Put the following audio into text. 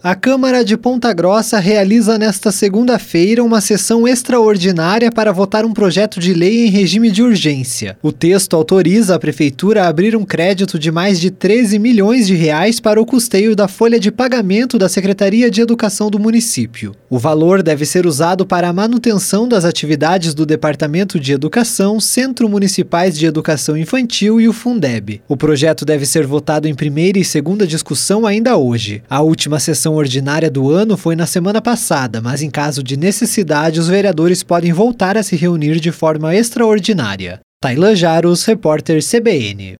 A Câmara de Ponta Grossa realiza nesta segunda-feira uma sessão extraordinária para votar um projeto de lei em regime de urgência. O texto autoriza a prefeitura a abrir um crédito de mais de 13 milhões de reais para o custeio da folha de pagamento da Secretaria de Educação do município. O valor deve ser usado para a manutenção das atividades do Departamento de Educação, Centro Municipais de Educação Infantil e o Fundeb. O projeto deve ser votado em primeira e segunda discussão ainda hoje. A última sessão sessão ordinária do ano foi na semana passada, mas em caso de necessidade, os vereadores podem voltar a se reunir de forma extraordinária. Tailan Jaros, repórter CBN.